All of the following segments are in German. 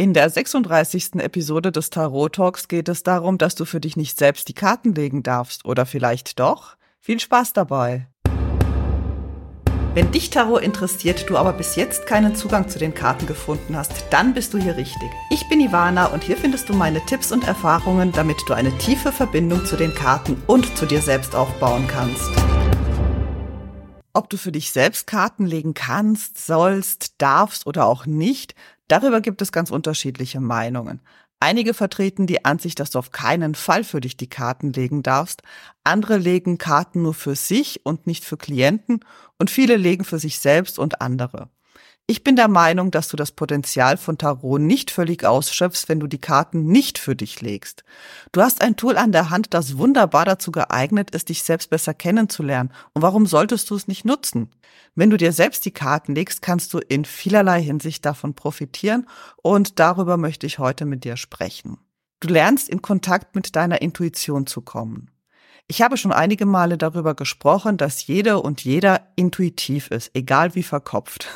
In der 36. Episode des Tarot Talks geht es darum, dass du für dich nicht selbst die Karten legen darfst. Oder vielleicht doch? Viel Spaß dabei! Wenn dich Tarot interessiert, du aber bis jetzt keinen Zugang zu den Karten gefunden hast, dann bist du hier richtig. Ich bin Ivana und hier findest du meine Tipps und Erfahrungen, damit du eine tiefe Verbindung zu den Karten und zu dir selbst aufbauen kannst. Ob du für dich selbst Karten legen kannst, sollst, darfst oder auch nicht, Darüber gibt es ganz unterschiedliche Meinungen. Einige vertreten die Ansicht, dass du auf keinen Fall für dich die Karten legen darfst. Andere legen Karten nur für sich und nicht für Klienten und viele legen für sich selbst und andere. Ich bin der Meinung, dass du das Potenzial von Tarot nicht völlig ausschöpfst, wenn du die Karten nicht für dich legst. Du hast ein Tool an der Hand, das wunderbar dazu geeignet ist, dich selbst besser kennenzulernen. Und warum solltest du es nicht nutzen? Wenn du dir selbst die Karten legst, kannst du in vielerlei Hinsicht davon profitieren und darüber möchte ich heute mit dir sprechen. Du lernst in Kontakt mit deiner Intuition zu kommen. Ich habe schon einige Male darüber gesprochen, dass jede und jeder intuitiv ist, egal wie verkopft.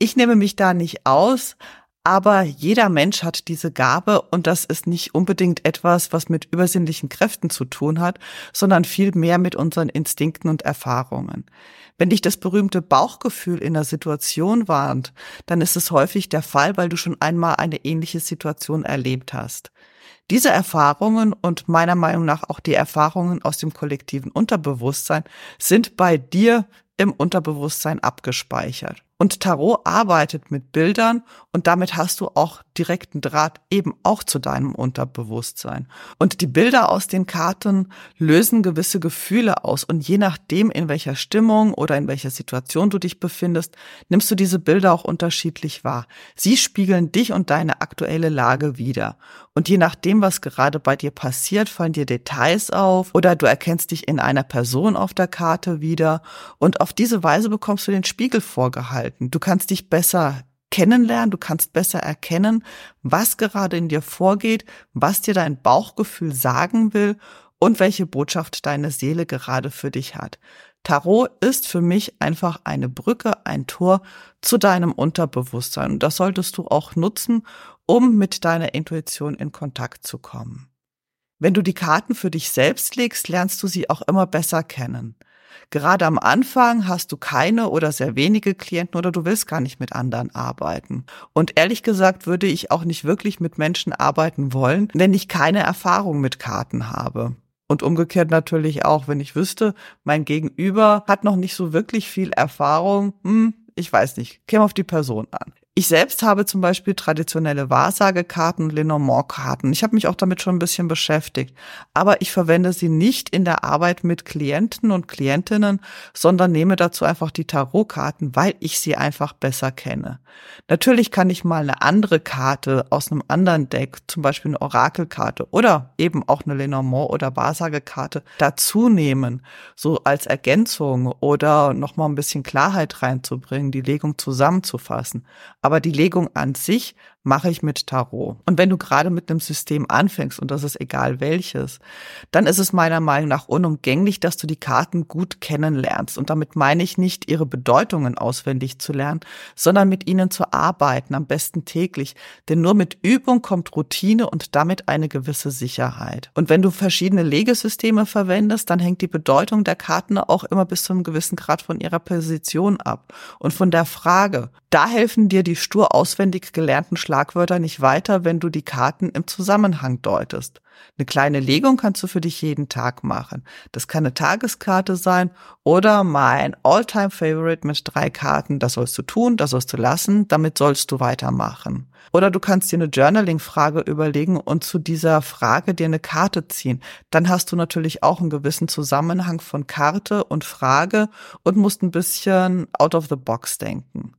Ich nehme mich da nicht aus, aber jeder Mensch hat diese Gabe und das ist nicht unbedingt etwas, was mit übersinnlichen Kräften zu tun hat, sondern viel mehr mit unseren Instinkten und Erfahrungen. Wenn dich das berühmte Bauchgefühl in der Situation warnt, dann ist es häufig der Fall, weil du schon einmal eine ähnliche Situation erlebt hast. Diese Erfahrungen und meiner Meinung nach auch die Erfahrungen aus dem kollektiven Unterbewusstsein sind bei dir im Unterbewusstsein abgespeichert. Und Tarot arbeitet mit Bildern und damit hast du auch direkten Draht eben auch zu deinem Unterbewusstsein. Und die Bilder aus den Karten lösen gewisse Gefühle aus und je nachdem, in welcher Stimmung oder in welcher Situation du dich befindest, nimmst du diese Bilder auch unterschiedlich wahr. Sie spiegeln dich und deine aktuelle Lage wider. Und je nachdem, was gerade bei dir passiert, fallen dir Details auf oder du erkennst dich in einer Person auf der Karte wieder und auf diese Weise bekommst du den Spiegel vorgehalten gestalten. Du kannst dich besser kennenlernen, du kannst besser erkennen, was gerade in dir vorgeht, was dir dein Bauchgefühl sagen will und welche Botschaft deine Seele gerade für dich hat. Tarot ist für mich einfach eine Brücke, ein Tor zu deinem Unterbewusstsein. Und das solltest du auch nutzen, um mit deiner Intuition in Kontakt zu kommen. Wenn du die Karten für dich selbst legst, lernst du sie auch immer besser kennen. Gerade am Anfang hast du keine oder sehr wenige Klienten oder du willst gar nicht mit anderen arbeiten. Und ehrlich gesagt würde ich auch nicht wirklich mit Menschen arbeiten wollen, wenn ich keine Erfahrung mit Karten habe. Und umgekehrt natürlich auch, wenn ich wüsste, mein Gegenüber hat noch nicht so wirklich viel Erfahrung, hm, ich weiß nicht, käme auf die Person an. Ich selbst habe zum Beispiel traditionelle Wahrsagekarten und Lenormand-Karten. Ich habe mich auch damit schon ein bisschen beschäftigt. Aber ich verwende sie nicht in der Arbeit mit Klienten und Klientinnen, sondern nehme dazu einfach die Tarotkarten, weil ich sie einfach besser kenne. Natürlich kann ich mal eine andere Karte aus einem anderen Deck, zum Beispiel eine Orakelkarte oder eben auch eine Lenormand- oder Wahrsagekarte dazu nehmen, so als Ergänzung oder nochmal ein bisschen Klarheit reinzubringen, die Legung zusammenzufassen. Aber die Legung an sich mache ich mit Tarot. Und wenn du gerade mit einem System anfängst, und das ist egal welches, dann ist es meiner Meinung nach unumgänglich, dass du die Karten gut kennenlernst. Und damit meine ich nicht, ihre Bedeutungen auswendig zu lernen, sondern mit ihnen zu arbeiten, am besten täglich. Denn nur mit Übung kommt Routine und damit eine gewisse Sicherheit. Und wenn du verschiedene Legesysteme verwendest, dann hängt die Bedeutung der Karten auch immer bis zu einem gewissen Grad von ihrer Position ab und von der Frage. Da helfen dir die stur auswendig gelernten Schlagwörter nicht weiter, wenn du die Karten im Zusammenhang deutest. Eine kleine Legung kannst du für dich jeden Tag machen. Das kann eine Tageskarte sein oder mein Alltime favorite mit drei Karten. Das sollst du tun, das sollst du lassen, damit sollst du weitermachen. Oder du kannst dir eine Journaling-Frage überlegen und zu dieser Frage dir eine Karte ziehen. Dann hast du natürlich auch einen gewissen Zusammenhang von Karte und Frage und musst ein bisschen out of the box denken.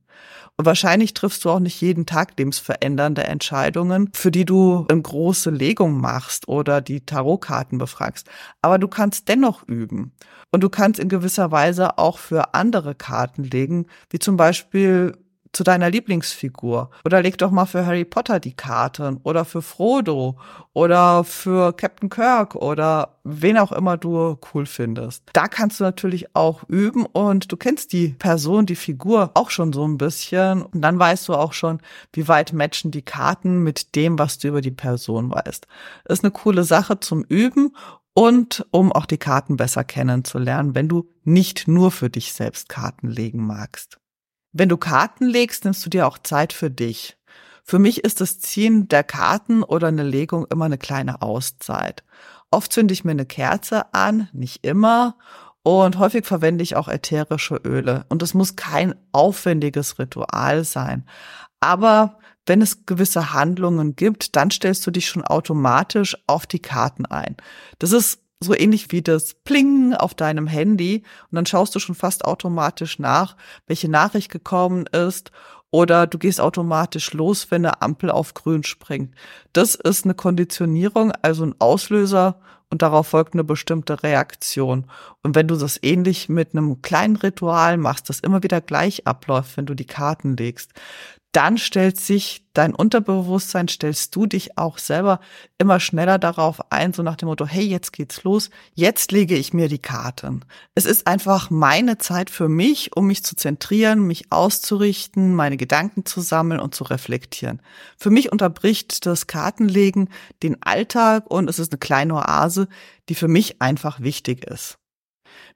Wahrscheinlich triffst du auch nicht jeden Tag lebensverändernde Entscheidungen, für die du eine große Legung machst oder die Tarotkarten befragst. Aber du kannst dennoch üben. Und du kannst in gewisser Weise auch für andere Karten legen, wie zum Beispiel zu deiner Lieblingsfigur. Oder leg doch mal für Harry Potter die Karten oder für Frodo oder für Captain Kirk oder wen auch immer du cool findest. Da kannst du natürlich auch üben und du kennst die Person, die Figur auch schon so ein bisschen und dann weißt du auch schon, wie weit matchen die Karten mit dem, was du über die Person weißt. Ist eine coole Sache zum Üben und um auch die Karten besser kennenzulernen, wenn du nicht nur für dich selbst Karten legen magst. Wenn du Karten legst, nimmst du dir auch Zeit für dich. Für mich ist das Ziehen der Karten oder eine Legung immer eine kleine Auszeit. Oft zünde ich mir eine Kerze an, nicht immer. Und häufig verwende ich auch ätherische Öle. Und es muss kein aufwendiges Ritual sein. Aber wenn es gewisse Handlungen gibt, dann stellst du dich schon automatisch auf die Karten ein. Das ist so ähnlich wie das Plingen auf deinem Handy und dann schaust du schon fast automatisch nach, welche Nachricht gekommen ist oder du gehst automatisch los, wenn eine Ampel auf grün springt. Das ist eine Konditionierung, also ein Auslöser und darauf folgt eine bestimmte Reaktion. Und wenn du das ähnlich mit einem kleinen Ritual machst, das immer wieder gleich abläuft, wenn du die Karten legst, dann stellt sich dein Unterbewusstsein, stellst du dich auch selber immer schneller darauf ein, so nach dem Motto, hey, jetzt geht's los, jetzt lege ich mir die Karten. Es ist einfach meine Zeit für mich, um mich zu zentrieren, mich auszurichten, meine Gedanken zu sammeln und zu reflektieren. Für mich unterbricht das Kartenlegen den Alltag und es ist eine kleine Oase, die für mich einfach wichtig ist.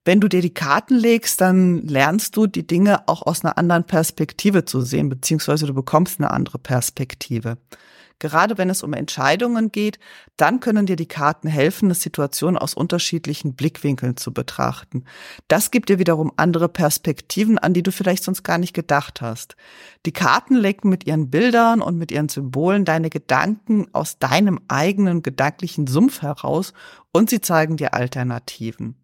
Wenn du dir die Karten legst, dann lernst du die Dinge auch aus einer anderen Perspektive zu sehen, beziehungsweise du bekommst eine andere Perspektive. Gerade wenn es um Entscheidungen geht, dann können dir die Karten helfen, eine Situation aus unterschiedlichen Blickwinkeln zu betrachten. Das gibt dir wiederum andere Perspektiven, an die du vielleicht sonst gar nicht gedacht hast. Die Karten lenken mit ihren Bildern und mit ihren Symbolen deine Gedanken aus deinem eigenen gedanklichen Sumpf heraus und sie zeigen dir Alternativen.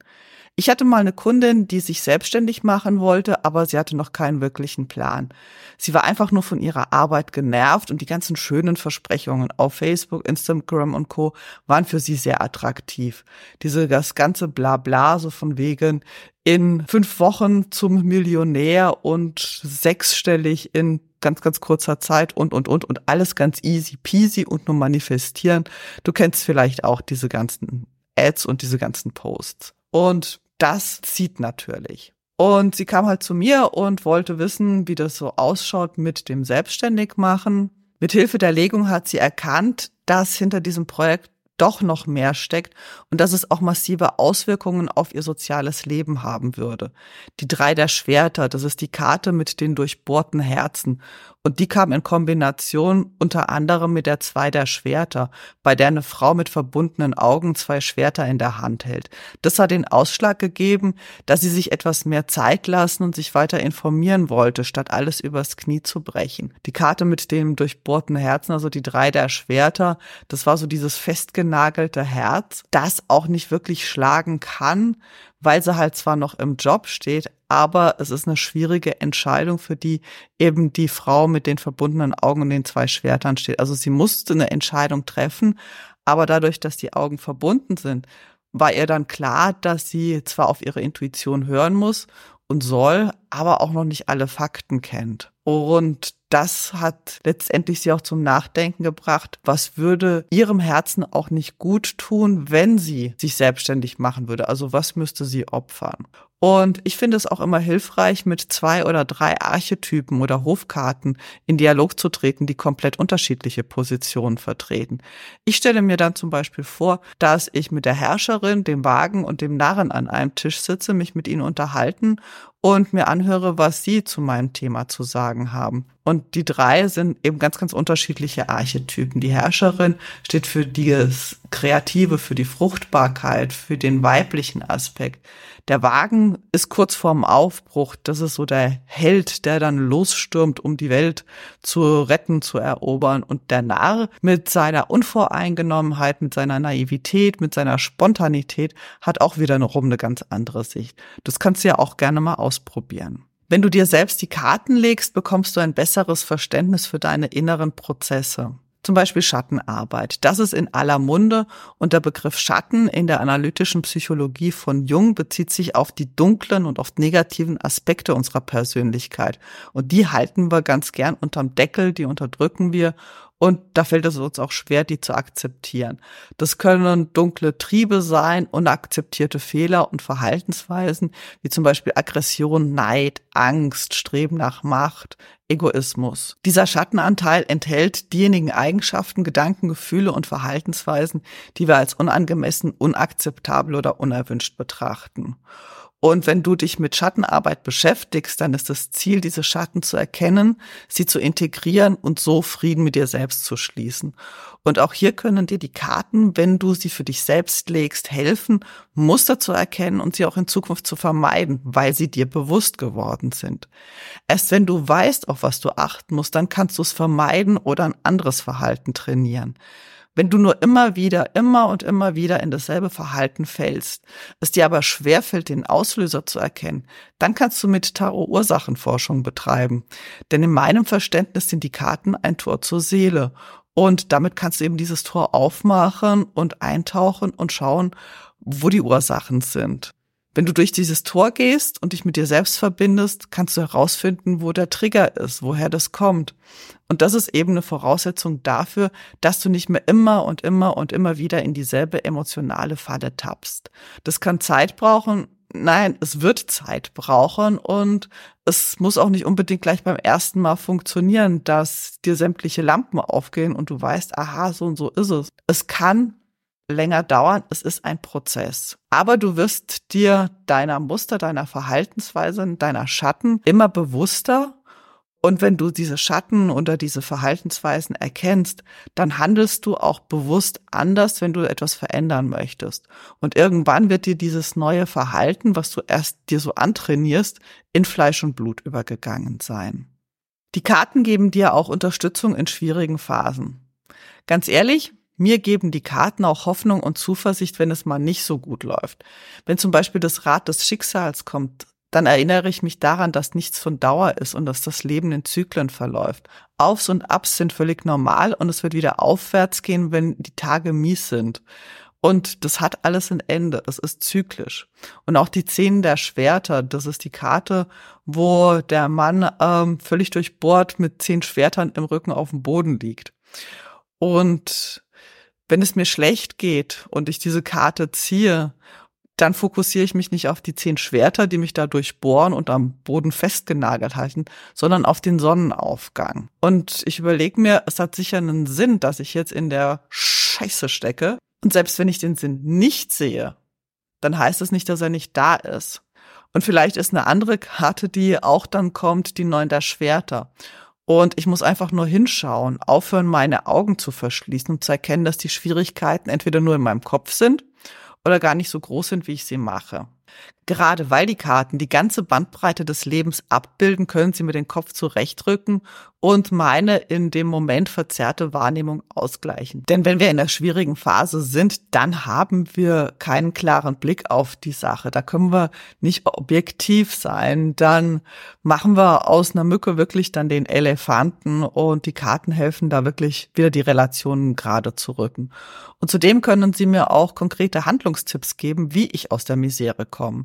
Ich hatte mal eine Kundin, die sich selbstständig machen wollte, aber sie hatte noch keinen wirklichen Plan. Sie war einfach nur von ihrer Arbeit genervt und die ganzen schönen Versprechungen auf Facebook, Instagram und Co. waren für sie sehr attraktiv. Diese, das ganze Blabla, so von wegen in fünf Wochen zum Millionär und sechsstellig in ganz, ganz kurzer Zeit und, und, und, und alles ganz easy peasy und nur manifestieren. Du kennst vielleicht auch diese ganzen Ads und diese ganzen Posts. Und das zieht natürlich. Und sie kam halt zu mir und wollte wissen, wie das so ausschaut mit dem Selbstständigmachen. Mit Hilfe der Legung hat sie erkannt, dass hinter diesem Projekt doch noch mehr steckt und dass es auch massive Auswirkungen auf ihr soziales Leben haben würde. Die drei der Schwerter, das ist die Karte mit den durchbohrten Herzen. Und die kam in Kombination unter anderem mit der zwei der Schwerter, bei der eine Frau mit verbundenen Augen zwei Schwerter in der Hand hält. Das hat den Ausschlag gegeben, dass sie sich etwas mehr Zeit lassen und sich weiter informieren wollte, statt alles übers Knie zu brechen. Die Karte mit dem durchbohrten Herzen, also die drei der Schwerter, das war so dieses festgenagelte Herz, das auch nicht wirklich schlagen kann, weil sie halt zwar noch im Job steht, aber es ist eine schwierige Entscheidung, für die eben die Frau mit den verbundenen Augen und den zwei Schwertern steht. Also sie musste eine Entscheidung treffen, aber dadurch, dass die Augen verbunden sind, war ihr dann klar, dass sie zwar auf ihre Intuition hören muss und soll, aber auch noch nicht alle Fakten kennt. Und das hat letztendlich sie auch zum Nachdenken gebracht, was würde ihrem Herzen auch nicht gut tun, wenn sie sich selbstständig machen würde. Also was müsste sie opfern? Und ich finde es auch immer hilfreich, mit zwei oder drei Archetypen oder Hofkarten in Dialog zu treten, die komplett unterschiedliche Positionen vertreten. Ich stelle mir dann zum Beispiel vor, dass ich mit der Herrscherin, dem Wagen und dem Narren an einem Tisch sitze, mich mit ihnen unterhalten und mir anhöre, was sie zu meinem Thema zu sagen haben. Und die drei sind eben ganz, ganz unterschiedliche Archetypen. Die Herrscherin steht für das Kreative, für die Fruchtbarkeit, für den weiblichen Aspekt. Der Wagen ist kurz vorm Aufbruch. Das ist so der Held, der dann losstürmt, um die Welt zu retten, zu erobern. Und der Narr mit seiner Unvoreingenommenheit, mit seiner Naivität, mit seiner Spontanität hat auch wiederum eine ganz andere Sicht. Das kannst du ja auch gerne mal ausprobieren. Wenn du dir selbst die Karten legst, bekommst du ein besseres Verständnis für deine inneren Prozesse. Zum Beispiel Schattenarbeit. Das ist in aller Munde und der Begriff Schatten in der analytischen Psychologie von Jung bezieht sich auf die dunklen und oft negativen Aspekte unserer Persönlichkeit. Und die halten wir ganz gern unterm Deckel, die unterdrücken wir und da fällt es uns auch schwer, die zu akzeptieren. Das können dunkle Triebe sein, unakzeptierte Fehler und Verhaltensweisen, wie zum Beispiel Aggression, Neid, Angst, Streben nach Macht, Egoismus. Dieser Schattenanteil enthält diejenigen Eigenschaften, Gedanken, Gefühle und Verhaltensweisen, die wir als unangemessen, unakzeptabel oder unerwünscht betrachten. Und wenn du dich mit Schattenarbeit beschäftigst, dann ist das Ziel, diese Schatten zu erkennen, sie zu integrieren und so Frieden mit dir selbst zu schließen. Und auch hier können dir die Karten, wenn du sie für dich selbst legst, helfen, Muster zu erkennen und sie auch in Zukunft zu vermeiden, weil sie dir bewusst geworden sind. Erst wenn du weißt, auf was du achten musst, dann kannst du es vermeiden oder ein anderes Verhalten trainieren. Wenn du nur immer wieder, immer und immer wieder in dasselbe Verhalten fällst, es dir aber schwerfällt, den Auslöser zu erkennen, dann kannst du mit Tarot Ursachenforschung betreiben. Denn in meinem Verständnis sind die Karten ein Tor zur Seele. Und damit kannst du eben dieses Tor aufmachen und eintauchen und schauen, wo die Ursachen sind. Wenn du durch dieses Tor gehst und dich mit dir selbst verbindest, kannst du herausfinden, wo der Trigger ist, woher das kommt. Und das ist eben eine Voraussetzung dafür, dass du nicht mehr immer und immer und immer wieder in dieselbe emotionale Falle tappst. Das kann Zeit brauchen. Nein, es wird Zeit brauchen und es muss auch nicht unbedingt gleich beim ersten Mal funktionieren, dass dir sämtliche Lampen aufgehen und du weißt, aha, so und so ist es. Es kann länger dauern. Es ist ein Prozess. Aber du wirst dir deiner Muster, deiner Verhaltensweisen, deiner Schatten immer bewusster. Und wenn du diese Schatten oder diese Verhaltensweisen erkennst, dann handelst du auch bewusst anders, wenn du etwas verändern möchtest. Und irgendwann wird dir dieses neue Verhalten, was du erst dir so antrainierst, in Fleisch und Blut übergegangen sein. Die Karten geben dir auch Unterstützung in schwierigen Phasen. Ganz ehrlich, mir geben die Karten auch Hoffnung und Zuversicht, wenn es mal nicht so gut läuft. Wenn zum Beispiel das Rad des Schicksals kommt, dann erinnere ich mich daran, dass nichts von Dauer ist und dass das Leben in Zyklen verläuft. Aufs und Abs sind völlig normal und es wird wieder aufwärts gehen, wenn die Tage mies sind. Und das hat alles ein Ende. Es ist zyklisch. Und auch die Szenen der Schwerter, das ist die Karte, wo der Mann ähm, völlig durchbohrt mit zehn Schwertern im Rücken auf dem Boden liegt. Und wenn es mir schlecht geht und ich diese Karte ziehe, dann fokussiere ich mich nicht auf die zehn Schwerter, die mich da durchbohren und am Boden festgenagelt halten, sondern auf den Sonnenaufgang. Und ich überlege mir, es hat sicher einen Sinn, dass ich jetzt in der Scheiße stecke. Und selbst wenn ich den Sinn nicht sehe, dann heißt es nicht, dass er nicht da ist. Und vielleicht ist eine andere Karte, die auch dann kommt, die Neun der Schwerter. Und ich muss einfach nur hinschauen, aufhören, meine Augen zu verschließen und zu erkennen, dass die Schwierigkeiten entweder nur in meinem Kopf sind oder gar nicht so groß sind, wie ich sie mache. Gerade weil die Karten die ganze Bandbreite des Lebens abbilden, können sie mir den Kopf zurechtrücken und meine in dem Moment verzerrte Wahrnehmung ausgleichen. Denn wenn wir in der schwierigen Phase sind, dann haben wir keinen klaren Blick auf die Sache. Da können wir nicht objektiv sein. Dann machen wir aus einer Mücke wirklich dann den Elefanten und die Karten helfen da wirklich wieder die Relationen gerade zu rücken. Und zudem können sie mir auch konkrete Handlungstipps geben, wie ich aus der Misere komme.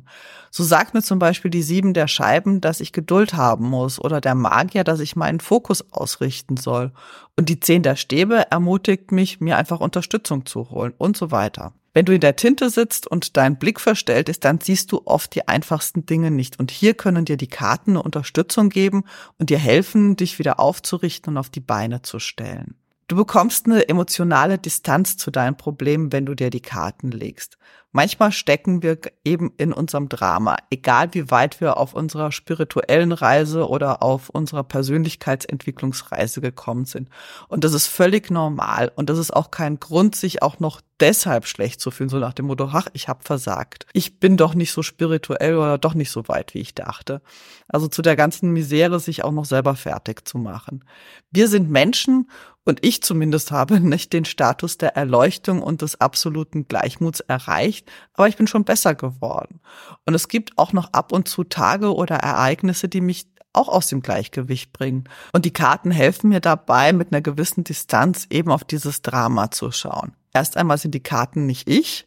So sagt mir zum Beispiel die Sieben der Scheiben, dass ich Geduld haben muss oder der Magier, dass ich meinen Fokus ausrichten soll. Und die Zehn der Stäbe ermutigt mich, mir einfach Unterstützung zu holen und so weiter. Wenn du in der Tinte sitzt und dein Blick verstellt ist, dann siehst du oft die einfachsten Dinge nicht. Und hier können dir die Karten eine Unterstützung geben und dir helfen, dich wieder aufzurichten und auf die Beine zu stellen. Du bekommst eine emotionale Distanz zu deinen Problemen, wenn du dir die Karten legst. Manchmal stecken wir eben in unserem Drama, egal wie weit wir auf unserer spirituellen Reise oder auf unserer Persönlichkeitsentwicklungsreise gekommen sind. Und das ist völlig normal und das ist auch kein Grund, sich auch noch deshalb schlecht zu fühlen, so nach dem Motto, ach, ich habe versagt. Ich bin doch nicht so spirituell oder doch nicht so weit, wie ich dachte. Also zu der ganzen Misere sich auch noch selber fertig zu machen. Wir sind Menschen und ich zumindest habe nicht den Status der Erleuchtung und des absoluten Gleichmuts erreicht, aber ich bin schon besser geworden. Und es gibt auch noch ab und zu Tage oder Ereignisse, die mich auch aus dem Gleichgewicht bringen. Und die Karten helfen mir dabei, mit einer gewissen Distanz eben auf dieses Drama zu schauen. Erst einmal sind die Karten nicht ich,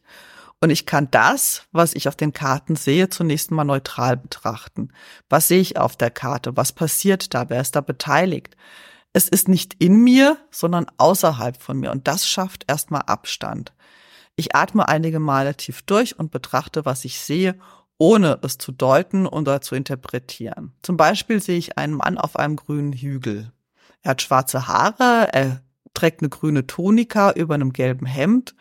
und ich kann das, was ich auf den Karten sehe, zunächst mal neutral betrachten. Was sehe ich auf der Karte? Was passiert da? Wer ist da beteiligt? Es ist nicht in mir, sondern außerhalb von mir. Und das schafft erstmal Abstand. Ich atme einige Male tief durch und betrachte, was ich sehe, ohne es zu deuten oder zu interpretieren. Zum Beispiel sehe ich einen Mann auf einem grünen Hügel. Er hat schwarze Haare, er trägt eine grüne Tonika über einem gelben Hemd.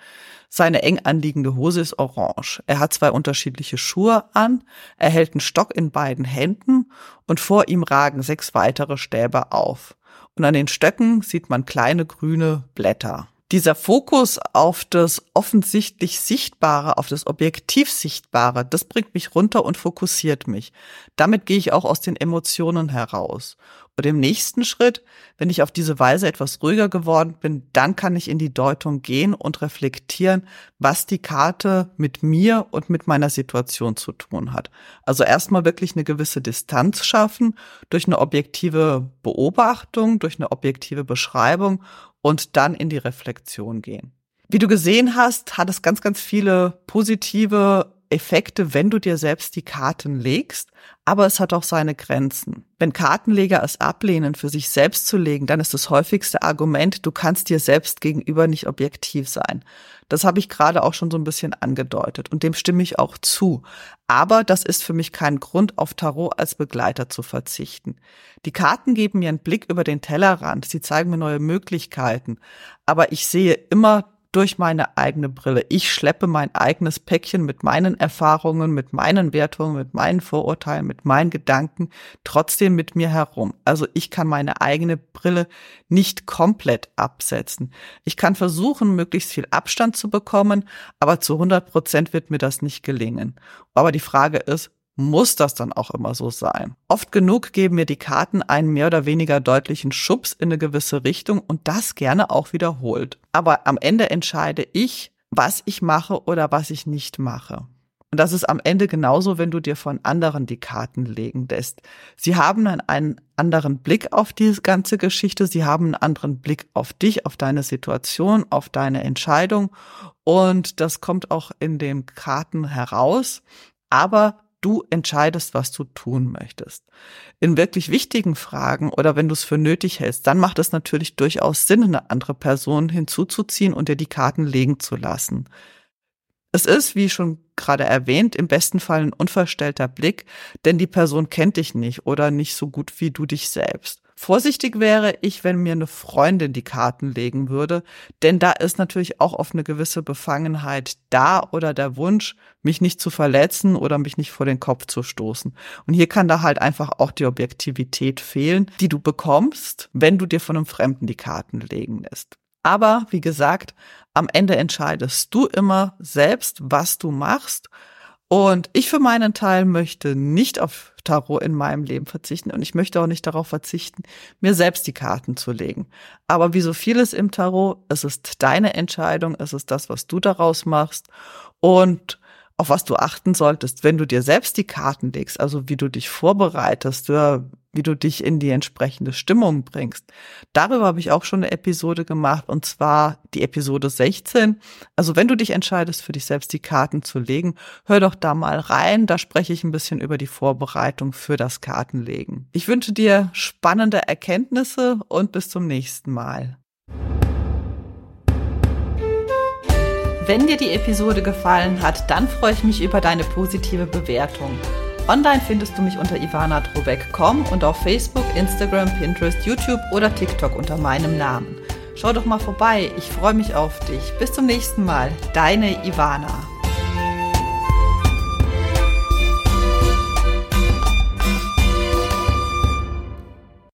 Seine eng anliegende Hose ist orange. Er hat zwei unterschiedliche Schuhe an. Er hält einen Stock in beiden Händen und vor ihm ragen sechs weitere Stäbe auf. Und an den Stöcken sieht man kleine grüne Blätter. Dieser Fokus auf das offensichtlich Sichtbare, auf das Objektiv Sichtbare, das bringt mich runter und fokussiert mich. Damit gehe ich auch aus den Emotionen heraus. Und im nächsten Schritt, wenn ich auf diese Weise etwas ruhiger geworden bin, dann kann ich in die Deutung gehen und reflektieren, was die Karte mit mir und mit meiner Situation zu tun hat. Also erstmal wirklich eine gewisse Distanz schaffen durch eine objektive Beobachtung, durch eine objektive Beschreibung und dann in die Reflexion gehen. Wie du gesehen hast, hat es ganz, ganz viele positive Effekte, wenn du dir selbst die Karten legst, aber es hat auch seine Grenzen. Wenn Kartenleger es ablehnen, für sich selbst zu legen, dann ist das häufigste Argument, du kannst dir selbst gegenüber nicht objektiv sein. Das habe ich gerade auch schon so ein bisschen angedeutet und dem stimme ich auch zu. Aber das ist für mich kein Grund, auf Tarot als Begleiter zu verzichten. Die Karten geben mir einen Blick über den Tellerrand, sie zeigen mir neue Möglichkeiten, aber ich sehe immer durch meine eigene Brille. Ich schleppe mein eigenes Päckchen mit meinen Erfahrungen, mit meinen Wertungen, mit meinen Vorurteilen, mit meinen Gedanken trotzdem mit mir herum. Also ich kann meine eigene Brille nicht komplett absetzen. Ich kann versuchen, möglichst viel Abstand zu bekommen, aber zu 100 Prozent wird mir das nicht gelingen. Aber die Frage ist, muss das dann auch immer so sein. Oft genug geben mir die Karten einen mehr oder weniger deutlichen Schubs in eine gewisse Richtung und das gerne auch wiederholt. Aber am Ende entscheide ich, was ich mache oder was ich nicht mache. Und das ist am Ende genauso, wenn du dir von anderen die Karten legen lässt. Sie haben dann einen anderen Blick auf diese ganze Geschichte. Sie haben einen anderen Blick auf dich, auf deine Situation, auf deine Entscheidung. Und das kommt auch in den Karten heraus. Aber Du entscheidest, was du tun möchtest. In wirklich wichtigen Fragen oder wenn du es für nötig hältst, dann macht es natürlich durchaus Sinn, eine andere Person hinzuzuziehen und dir die Karten legen zu lassen. Es ist, wie schon gerade erwähnt, im besten Fall ein unverstellter Blick, denn die Person kennt dich nicht oder nicht so gut wie du dich selbst. Vorsichtig wäre ich, wenn mir eine Freundin die Karten legen würde, denn da ist natürlich auch oft eine gewisse Befangenheit da oder der Wunsch, mich nicht zu verletzen oder mich nicht vor den Kopf zu stoßen. Und hier kann da halt einfach auch die Objektivität fehlen, die du bekommst, wenn du dir von einem Fremden die Karten legen lässt. Aber wie gesagt, am Ende entscheidest du immer selbst, was du machst und ich für meinen Teil möchte nicht auf Tarot in meinem Leben verzichten und ich möchte auch nicht darauf verzichten, mir selbst die Karten zu legen. Aber wie so vieles im Tarot, es ist deine Entscheidung, es ist das, was du daraus machst und auf was du achten solltest, wenn du dir selbst die Karten legst, also wie du dich vorbereitest, wie du dich in die entsprechende Stimmung bringst. Darüber habe ich auch schon eine Episode gemacht und zwar die Episode 16. Also wenn du dich entscheidest, für dich selbst die Karten zu legen, hör doch da mal rein. Da spreche ich ein bisschen über die Vorbereitung für das Kartenlegen. Ich wünsche dir spannende Erkenntnisse und bis zum nächsten Mal. Wenn dir die Episode gefallen hat, dann freue ich mich über deine positive Bewertung. Online findest du mich unter ivanatrobeck.com und auf Facebook, Instagram, Pinterest, YouTube oder TikTok unter meinem Namen. Schau doch mal vorbei, ich freue mich auf dich. Bis zum nächsten Mal, deine Ivana.